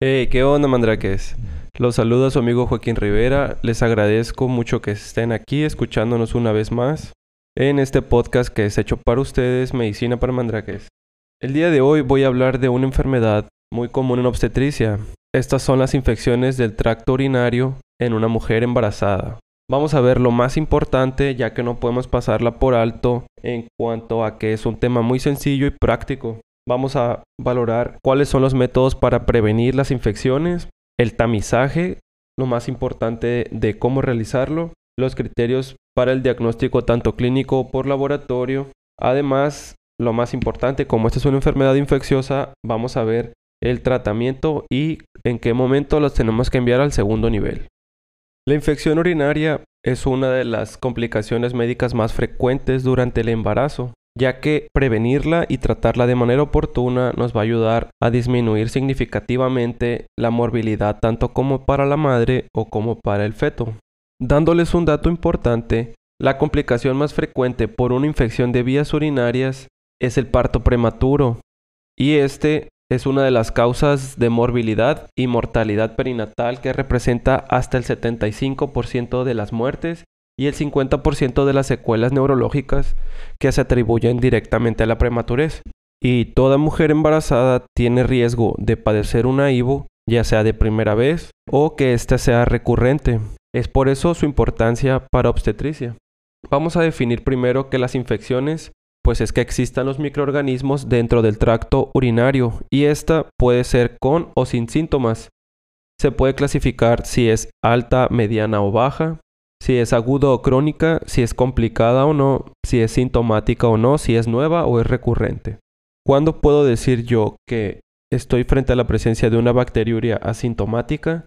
Hey, ¿qué onda, mandraques? Los saluda su amigo Joaquín Rivera. Les agradezco mucho que estén aquí escuchándonos una vez más en este podcast que es hecho para ustedes, Medicina para Mandraques. El día de hoy voy a hablar de una enfermedad muy común en obstetricia. Estas son las infecciones del tracto urinario en una mujer embarazada. Vamos a ver lo más importante ya que no podemos pasarla por alto en cuanto a que es un tema muy sencillo y práctico. Vamos a valorar cuáles son los métodos para prevenir las infecciones, el tamizaje, lo más importante de cómo realizarlo, los criterios para el diagnóstico tanto clínico por laboratorio. Además, lo más importante, como esta es una enfermedad infecciosa, vamos a ver el tratamiento y en qué momento los tenemos que enviar al segundo nivel. La infección urinaria es una de las complicaciones médicas más frecuentes durante el embarazo, ya que prevenirla y tratarla de manera oportuna nos va a ayudar a disminuir significativamente la morbilidad tanto como para la madre o como para el feto. Dándoles un dato importante, la complicación más frecuente por una infección de vías urinarias es el parto prematuro, y este es una de las causas de morbilidad y mortalidad perinatal que representa hasta el 75% de las muertes y el 50% de las secuelas neurológicas que se atribuyen directamente a la prematurez. Y toda mujer embarazada tiene riesgo de padecer una IVO, ya sea de primera vez o que ésta sea recurrente. Es por eso su importancia para obstetricia. Vamos a definir primero que las infecciones pues es que existan los microorganismos dentro del tracto urinario y esta puede ser con o sin síntomas. Se puede clasificar si es alta, mediana o baja, si es aguda o crónica, si es complicada o no, si es sintomática o no, si es nueva o es recurrente. ¿Cuándo puedo decir yo que estoy frente a la presencia de una bacteriuria asintomática?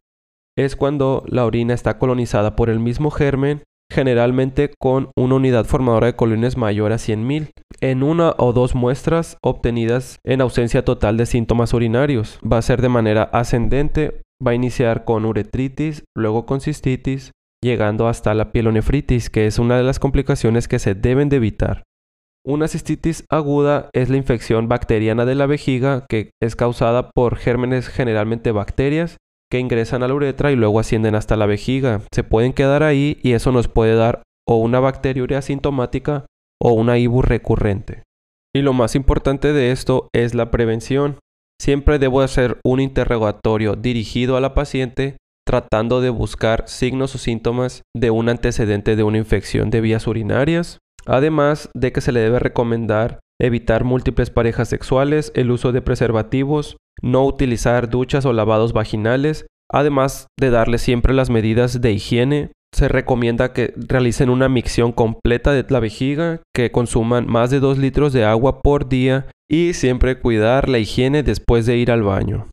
Es cuando la orina está colonizada por el mismo germen generalmente con una unidad formadora de colonias mayor a 100.000, en una o dos muestras obtenidas en ausencia total de síntomas urinarios. Va a ser de manera ascendente, va a iniciar con uretritis, luego con cistitis, llegando hasta la pielonefritis, que es una de las complicaciones que se deben de evitar. Una cistitis aguda es la infección bacteriana de la vejiga que es causada por gérmenes generalmente bacterias que ingresan a la uretra y luego ascienden hasta la vejiga. Se pueden quedar ahí y eso nos puede dar o una bacteriuria asintomática o una IBU recurrente. Y lo más importante de esto es la prevención. Siempre debo hacer un interrogatorio dirigido a la paciente tratando de buscar signos o síntomas de un antecedente de una infección de vías urinarias, además de que se le debe recomendar evitar múltiples parejas sexuales, el uso de preservativos, no utilizar duchas o lavados vaginales, además de darle siempre las medidas de higiene. Se recomienda que realicen una micción completa de la vejiga, que consuman más de 2 litros de agua por día y siempre cuidar la higiene después de ir al baño.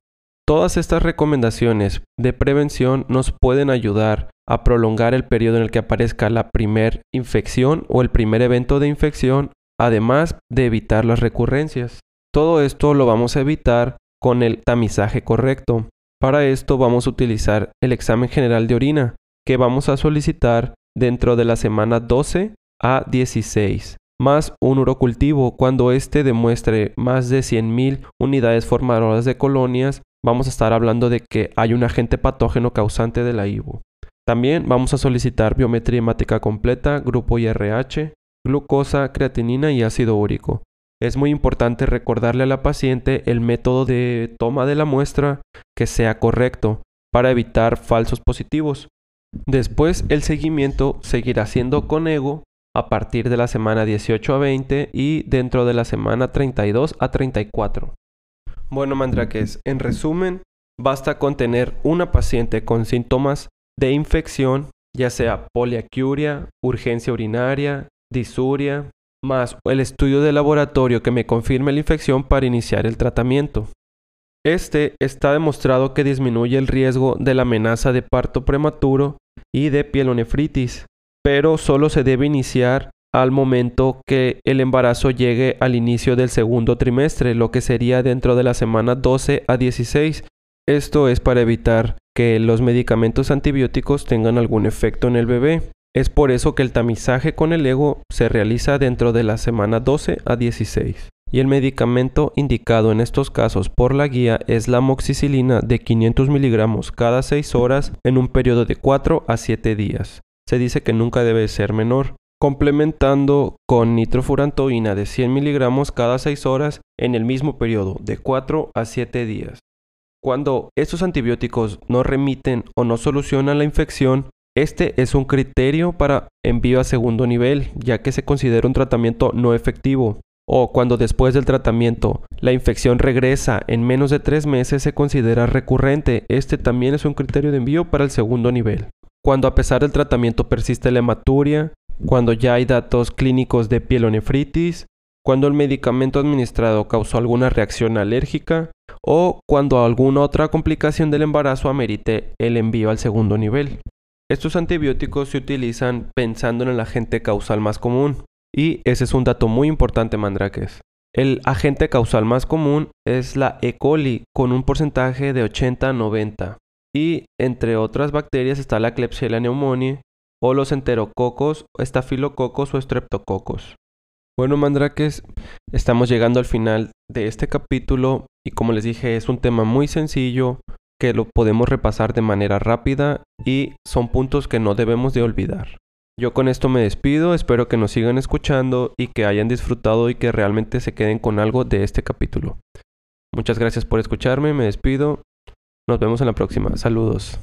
Todas estas recomendaciones de prevención nos pueden ayudar a prolongar el periodo en el que aparezca la primer infección o el primer evento de infección, además de evitar las recurrencias. Todo esto lo vamos a evitar con el tamizaje correcto. Para esto vamos a utilizar el examen general de orina, que vamos a solicitar dentro de la semana 12 a 16, más un urocultivo. Cuando éste demuestre más de 100.000 unidades formadoras de colonias, vamos a estar hablando de que hay un agente patógeno causante de la IVU. También vamos a solicitar biometría hemática completa, grupo IRH, glucosa, creatinina y ácido úrico. Es muy importante recordarle a la paciente el método de toma de la muestra que sea correcto para evitar falsos positivos. Después el seguimiento seguirá siendo con ego a partir de la semana 18 a 20 y dentro de la semana 32 a 34. Bueno, mandraques, en resumen, basta con tener una paciente con síntomas de infección, ya sea poliacuria, urgencia urinaria, disuria, más el estudio de laboratorio que me confirme la infección para iniciar el tratamiento. Este está demostrado que disminuye el riesgo de la amenaza de parto prematuro y de pielonefritis, pero solo se debe iniciar al momento que el embarazo llegue al inicio del segundo trimestre, lo que sería dentro de la semana 12 a 16. Esto es para evitar que los medicamentos antibióticos tengan algún efecto en el bebé. Es por eso que el tamizaje con el ego se realiza dentro de la semana 12 a 16. y el medicamento indicado en estos casos por la guía es la moxicilina de 500 miligramos cada 6 horas en un periodo de 4 a 7 días. Se dice que nunca debe ser menor, complementando con nitrofurantoína de 100 miligramos cada 6 horas en el mismo periodo de 4 a 7 días. Cuando estos antibióticos no remiten o no solucionan la infección, este es un criterio para envío a segundo nivel, ya que se considera un tratamiento no efectivo o cuando después del tratamiento la infección regresa en menos de tres meses se considera recurrente. Este también es un criterio de envío para el segundo nivel. Cuando a pesar del tratamiento persiste la hematuria, cuando ya hay datos clínicos de pielonefritis, cuando el medicamento administrado causó alguna reacción alérgica o cuando alguna otra complicación del embarazo amerite el envío al segundo nivel. Estos antibióticos se utilizan pensando en el agente causal más común, y ese es un dato muy importante, Mandrakes. El agente causal más común es la E. coli, con un porcentaje de 80 a 90. Y entre otras bacterias está la Klebsiella pneumoniae o los enterococos, estafilococos o streptococos. Bueno, Mandrakes, estamos llegando al final de este capítulo y como les dije es un tema muy sencillo que lo podemos repasar de manera rápida y son puntos que no debemos de olvidar. Yo con esto me despido, espero que nos sigan escuchando y que hayan disfrutado y que realmente se queden con algo de este capítulo. Muchas gracias por escucharme, me despido. Nos vemos en la próxima. Saludos.